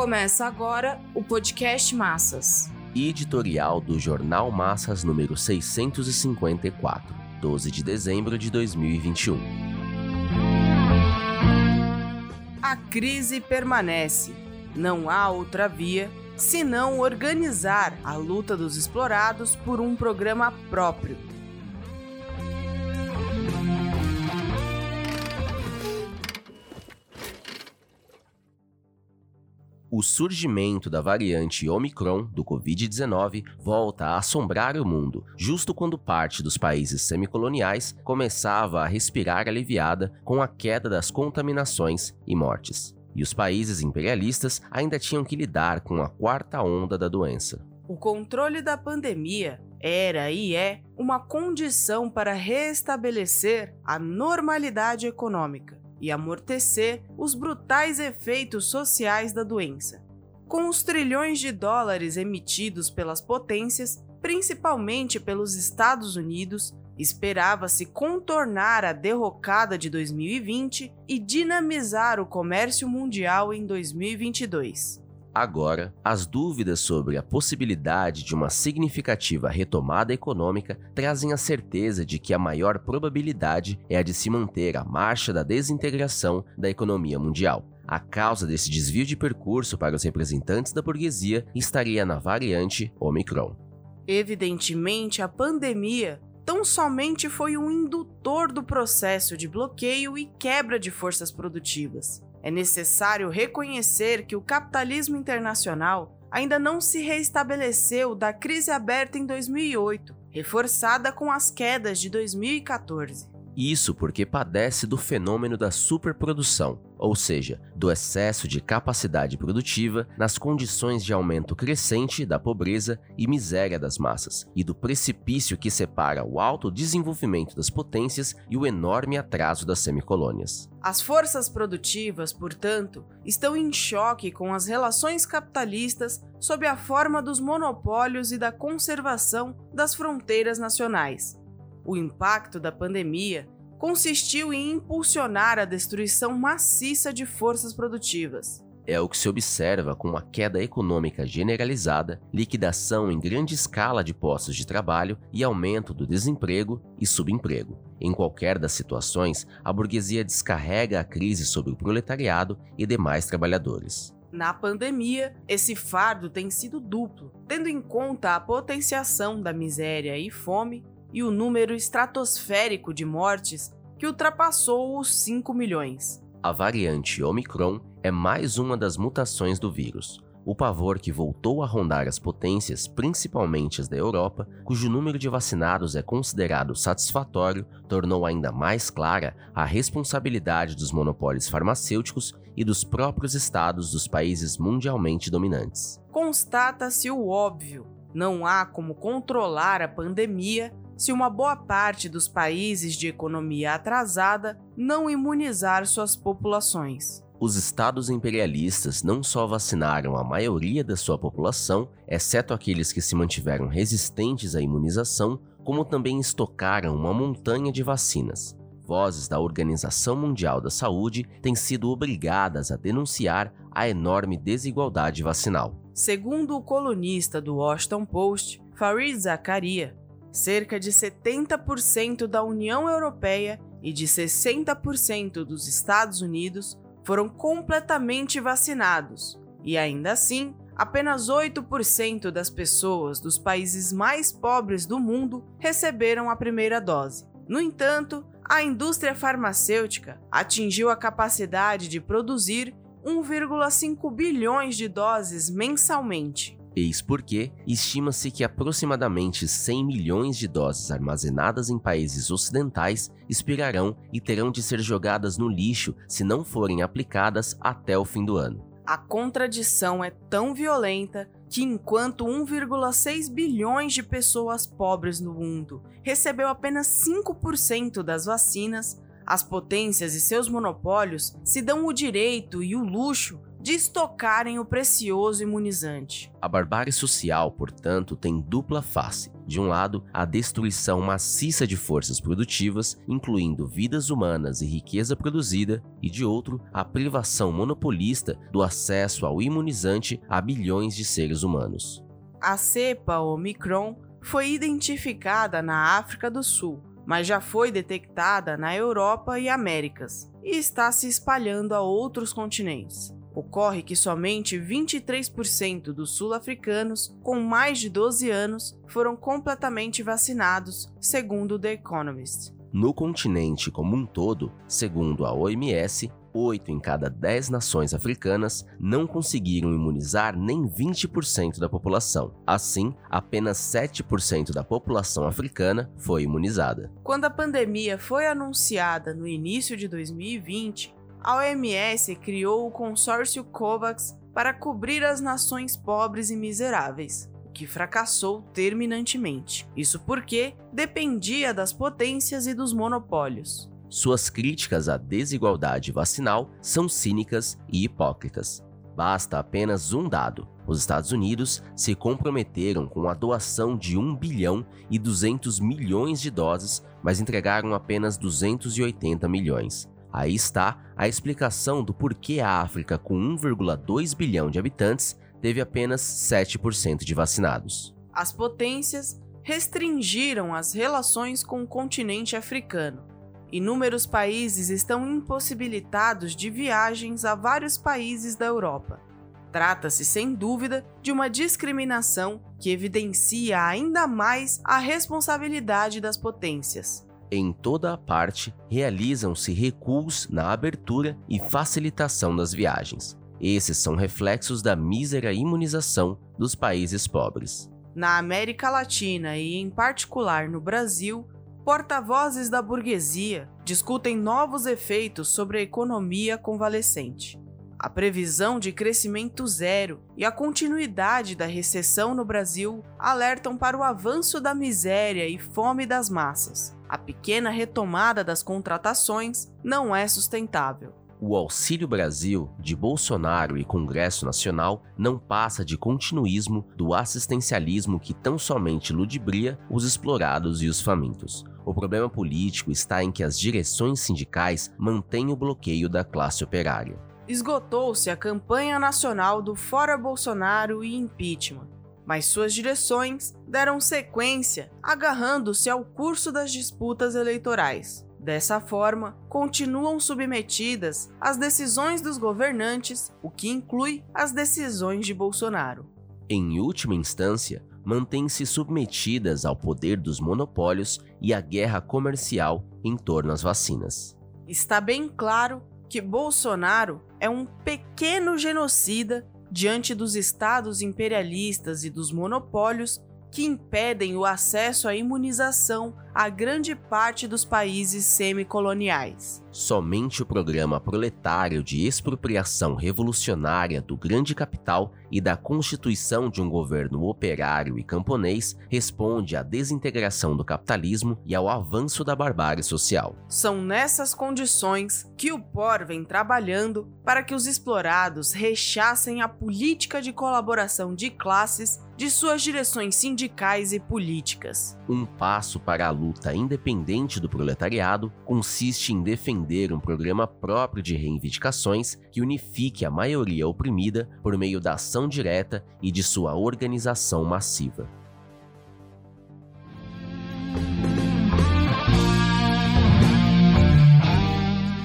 Começa agora o podcast Massas. Editorial do Jornal Massas número 654, 12 de dezembro de 2021. A crise permanece. Não há outra via senão organizar a luta dos explorados por um programa próprio o surgimento da variante Omicron do Covid-19 volta a assombrar o mundo, justo quando parte dos países semicoloniais começava a respirar aliviada com a queda das contaminações e mortes. E os países imperialistas ainda tinham que lidar com a quarta onda da doença. O controle da pandemia era e é uma condição para restabelecer a normalidade econômica e amortecer os brutais efeitos sociais da doença. Com os trilhões de dólares emitidos pelas potências, principalmente pelos Estados Unidos, esperava-se contornar a derrocada de 2020 e dinamizar o comércio mundial em 2022. Agora, as dúvidas sobre a possibilidade de uma significativa retomada econômica trazem a certeza de que a maior probabilidade é a de se manter a marcha da desintegração da economia mundial. A causa desse desvio de percurso para os representantes da burguesia estaria na variante Omicron. Evidentemente, a pandemia tão somente foi um indutor do processo de bloqueio e quebra de forças produtivas. É necessário reconhecer que o capitalismo internacional ainda não se reestabeleceu da crise aberta em 2008, reforçada com as quedas de 2014. Isso porque padece do fenômeno da superprodução, ou seja, do excesso de capacidade produtiva nas condições de aumento crescente da pobreza e miséria das massas, e do precipício que separa o alto desenvolvimento das potências e o enorme atraso das semicolônias. As forças produtivas, portanto, estão em choque com as relações capitalistas sob a forma dos monopólios e da conservação das fronteiras nacionais o impacto da pandemia consistiu em impulsionar a destruição maciça de forças produtivas. É o que se observa com a queda econômica generalizada, liquidação em grande escala de postos de trabalho e aumento do desemprego e subemprego. Em qualquer das situações, a burguesia descarrega a crise sobre o proletariado e demais trabalhadores. Na pandemia, esse fardo tem sido duplo, tendo em conta a potenciação da miséria e fome e o número estratosférico de mortes que ultrapassou os 5 milhões. A variante Omicron é mais uma das mutações do vírus. O pavor que voltou a rondar as potências, principalmente as da Europa, cujo número de vacinados é considerado satisfatório, tornou ainda mais clara a responsabilidade dos monopólios farmacêuticos e dos próprios estados dos países mundialmente dominantes. Constata-se o óbvio: não há como controlar a pandemia se uma boa parte dos países de economia atrasada não imunizar suas populações. Os estados imperialistas não só vacinaram a maioria da sua população, exceto aqueles que se mantiveram resistentes à imunização, como também estocaram uma montanha de vacinas. Vozes da Organização Mundial da Saúde têm sido obrigadas a denunciar a enorme desigualdade vacinal. Segundo o colunista do Washington Post, Farid Zakaria, cerca de 70% da União Europeia e de 60% dos Estados Unidos foram completamente vacinados, e ainda assim, apenas 8% das pessoas dos países mais pobres do mundo receberam a primeira dose. No entanto, a indústria farmacêutica atingiu a capacidade de produzir 1,5 bilhões de doses mensalmente. Eis porque estima-se que aproximadamente 100 milhões de doses armazenadas em países ocidentais expirarão e terão de ser jogadas no lixo se não forem aplicadas até o fim do ano. A contradição é tão violenta que enquanto 1,6 bilhões de pessoas pobres no mundo recebeu apenas 5% das vacinas, as potências e seus monopólios se dão o direito e o luxo de estocarem o precioso imunizante. A barbárie social, portanto, tem dupla face. De um lado, a destruição maciça de forças produtivas, incluindo vidas humanas e riqueza produzida, e de outro, a privação monopolista do acesso ao imunizante a bilhões de seres humanos. A cepa Omicron foi identificada na África do Sul, mas já foi detectada na Europa e Américas e está se espalhando a outros continentes. Ocorre que somente 23% dos sul-africanos com mais de 12 anos foram completamente vacinados, segundo The Economist. No continente como um todo, segundo a OMS, 8 em cada 10 nações africanas não conseguiram imunizar nem 20% da população. Assim, apenas 7% da população africana foi imunizada. Quando a pandemia foi anunciada no início de 2020, a OMS criou o consórcio COVAX para cobrir as nações pobres e miseráveis, o que fracassou terminantemente. Isso porque dependia das potências e dos monopólios. Suas críticas à desigualdade vacinal são cínicas e hipócritas. Basta apenas um dado: os Estados Unidos se comprometeram com a doação de 1 bilhão e 200 milhões de doses, mas entregaram apenas 280 milhões. Aí está a explicação do porquê a África, com 1,2 bilhão de habitantes, teve apenas 7% de vacinados. As potências restringiram as relações com o continente africano. Inúmeros países estão impossibilitados de viagens a vários países da Europa. Trata-se, sem dúvida, de uma discriminação que evidencia ainda mais a responsabilidade das potências. Em toda a parte, realizam-se recuos na abertura e facilitação das viagens. Esses são reflexos da mísera imunização dos países pobres. Na América Latina e, em particular, no Brasil, porta-vozes da burguesia discutem novos efeitos sobre a economia convalescente. A previsão de crescimento zero e a continuidade da recessão no Brasil alertam para o avanço da miséria e fome das massas a pequena retomada das contratações não é sustentável. O Auxílio Brasil de Bolsonaro e Congresso Nacional não passa de continuismo do assistencialismo que tão somente ludibria os explorados e os famintos. O problema político está em que as direções sindicais mantêm o bloqueio da classe operária. Esgotou-se a campanha nacional do Fora Bolsonaro e impeachment mas suas direções deram sequência, agarrando-se ao curso das disputas eleitorais. Dessa forma, continuam submetidas às decisões dos governantes, o que inclui as decisões de Bolsonaro. Em última instância, mantêm-se submetidas ao poder dos monopólios e à guerra comercial em torno às vacinas. Está bem claro que Bolsonaro é um pequeno genocida diante dos estados imperialistas e dos monopólios que impedem o acesso à imunização a grande parte dos países semicoloniais. Somente o programa proletário de expropriação revolucionária do grande capital e da constituição de um governo operário e camponês responde à desintegração do capitalismo e ao avanço da barbárie social. São nessas condições que o POR vem trabalhando para que os explorados rechassem a política de colaboração de classes de suas direções sindicais e políticas. Um passo para a luta independente do proletariado consiste em defender um programa próprio de reivindicações que unifique a maioria oprimida por meio da ação direta e de sua organização massiva.